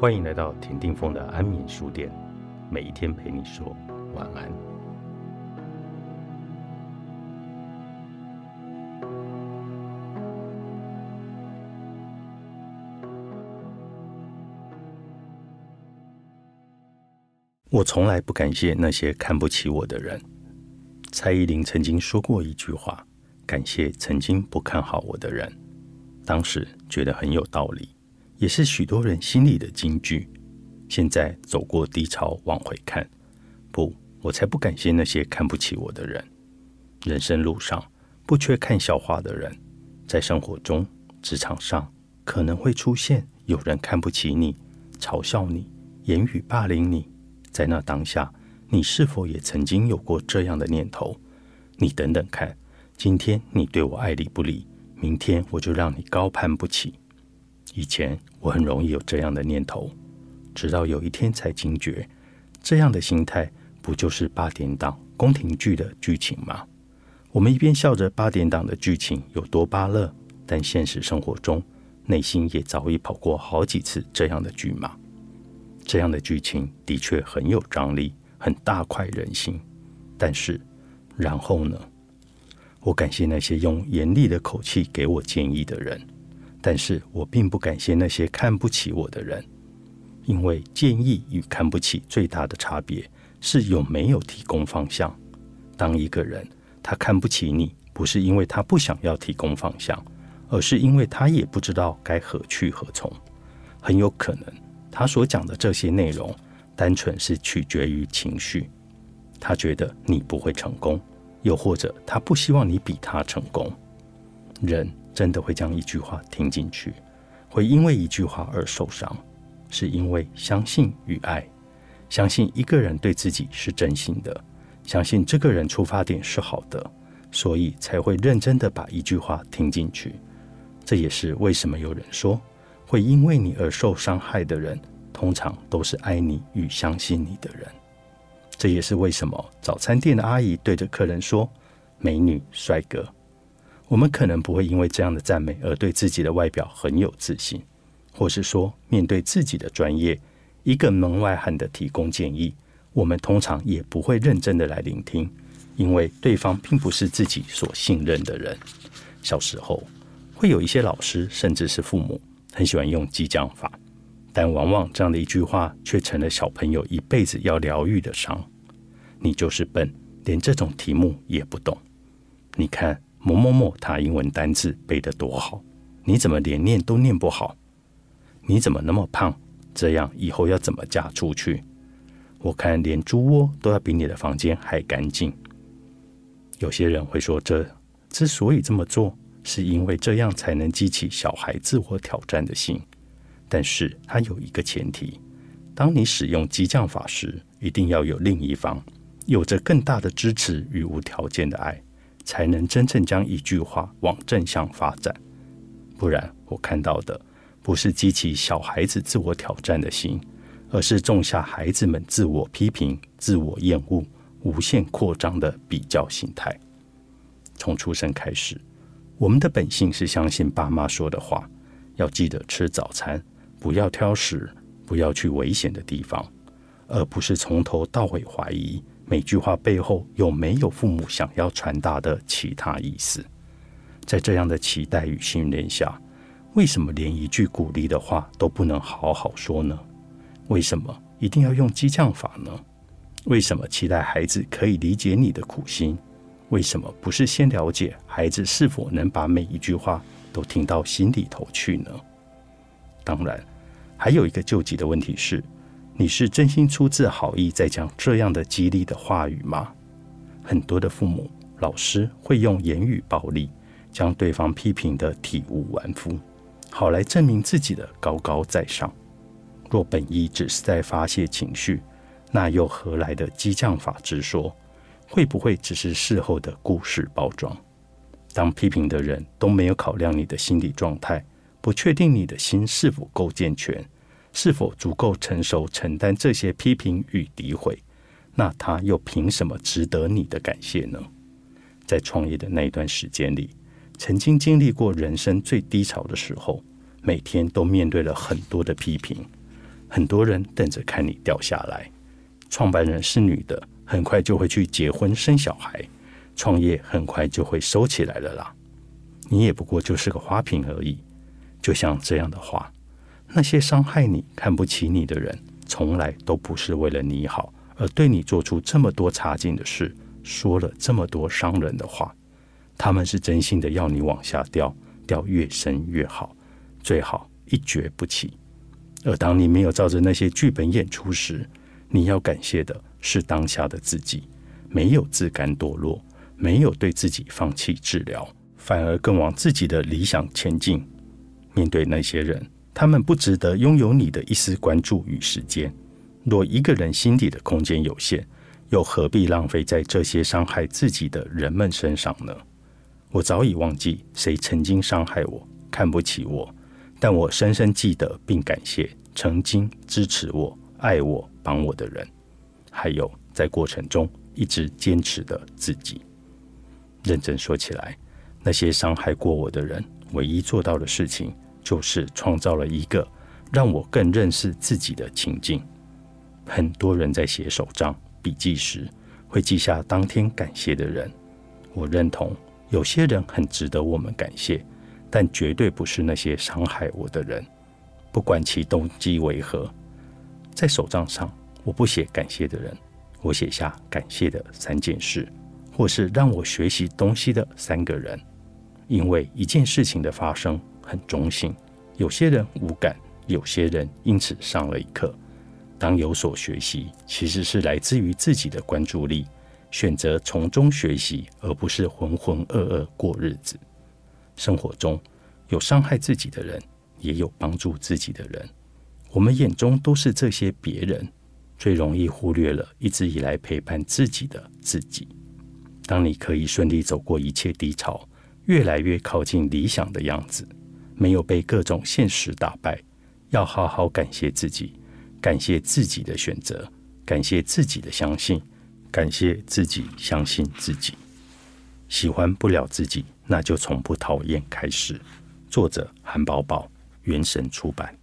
欢迎来到田定峰的安眠书店，每一天陪你说晚安。我从来不感谢那些看不起我的人。蔡依林曾经说过一句话：“感谢曾经不看好我的人。”当时觉得很有道理。也是许多人心里的金句。现在走过低潮，往回看，不，我才不感谢那些看不起我的人。人生路上不缺看笑话的人，在生活中、职场上可能会出现有人看不起你、嘲笑你、言语霸凌你。在那当下，你是否也曾经有过这样的念头？你等等看，今天你对我爱理不理，明天我就让你高攀不起。以前我很容易有这样的念头，直到有一天才惊觉，这样的心态不就是八点档宫廷剧的剧情吗？我们一边笑着八点档的剧情有多巴乐，但现实生活中内心也早已跑过好几次这样的剧码。这样的剧情的确很有张力，很大快人心。但是，然后呢？我感谢那些用严厉的口气给我建议的人。但是我并不感谢那些看不起我的人，因为建议与看不起最大的差别是有没有提供方向。当一个人他看不起你，不是因为他不想要提供方向，而是因为他也不知道该何去何从。很有可能他所讲的这些内容，单纯是取决于情绪。他觉得你不会成功，又或者他不希望你比他成功。人。真的会将一句话听进去，会因为一句话而受伤，是因为相信与爱，相信一个人对自己是真心的，相信这个人出发点是好的，所以才会认真的把一句话听进去。这也是为什么有人说，会因为你而受伤害的人，通常都是爱你与相信你的人。这也是为什么早餐店的阿姨对着客人说：“美女，帅哥。”我们可能不会因为这样的赞美而对自己的外表很有自信，或是说面对自己的专业，一个门外汉的提供建议，我们通常也不会认真的来聆听，因为对方并不是自己所信任的人。小时候会有一些老师，甚至是父母，很喜欢用激将法，但往往这样的一句话却成了小朋友一辈子要疗愈的伤。你就是笨，连这种题目也不懂。你看。某某某，他英文单字背得多好，你怎么连念都念不好？你怎么那么胖？这样以后要怎么嫁出去？我看连猪窝都要比你的房间还干净。有些人会说，这之所以这么做，是因为这样才能激起小孩自我挑战的心。但是它有一个前提：当你使用激将法时，一定要有另一方有着更大的支持与无条件的爱。才能真正将一句话往正向发展，不然我看到的不是激起小孩子自我挑战的心，而是种下孩子们自我批评、自我厌恶、无限扩张的比较心态。从出生开始，我们的本性是相信爸妈说的话，要记得吃早餐，不要挑食，不要去危险的地方，而不是从头到尾怀疑。每句话背后有没有父母想要传达的其他意思？在这样的期待与训练下，为什么连一句鼓励的话都不能好好说呢？为什么一定要用激将法呢？为什么期待孩子可以理解你的苦心？为什么不是先了解孩子是否能把每一句话都听到心里头去呢？当然，还有一个救急的问题是。你是真心出自好意在讲这样的激励的话语吗？很多的父母、老师会用言语暴力将对方批评的体无完肤，好来证明自己的高高在上。若本意只是在发泄情绪，那又何来的激将法之说？会不会只是事后的故事包装？当批评的人都没有考量你的心理状态，不确定你的心是否够健全。是否足够成熟承担这些批评与诋毁？那他又凭什么值得你的感谢呢？在创业的那一段时间里，曾经经历过人生最低潮的时候，每天都面对了很多的批评。很多人等着看你掉下来。创办人是女的，很快就会去结婚生小孩，创业很快就会收起来了啦。你也不过就是个花瓶而已。就像这样的话，那些伤害你、看不起你的人，从来都不是为了你好，而对你做出这么多差劲的事，说了这么多伤人的话。他们是真心的要你往下掉，掉越深越好，最好一蹶不起。而当你没有照着那些剧本演出时，你要感谢的是当下的自己，没有自甘堕落，没有对自己放弃治疗，反而更往自己的理想前进。面对那些人，他们不值得拥有你的一丝关注与时间。若一个人心底的空间有限，又何必浪费在这些伤害自己的人们身上呢？我早已忘记谁曾经伤害我、看不起我，但我深深记得并感谢曾经支持我、爱我、帮我的人，还有在过程中一直坚持的自己。认真说起来，那些伤害过我的人，唯一做到的事情，就是创造了一个让我更认识自己的情境。很多人在写手账、笔记时，会记下当天感谢的人，我认同。有些人很值得我们感谢，但绝对不是那些伤害我的人，不管其动机为何。在手账上，我不写感谢的人，我写下感谢的三件事，或是让我学习东西的三个人。因为一件事情的发生很中性，有些人无感，有些人因此上了一课。当有所学习，其实是来自于自己的关注力。选择从中学习，而不是浑浑噩噩过日子。生活中有伤害自己的人，也有帮助自己的人。我们眼中都是这些别人，最容易忽略了一直以来陪伴自己的自己。当你可以顺利走过一切低潮，越来越靠近理想的样子，没有被各种现实打败，要好好感谢自己，感谢自己的选择，感谢自己的相信。感谢自己，相信自己。喜欢不了自己，那就从不讨厌开始。作者：韩宝宝，原神出版。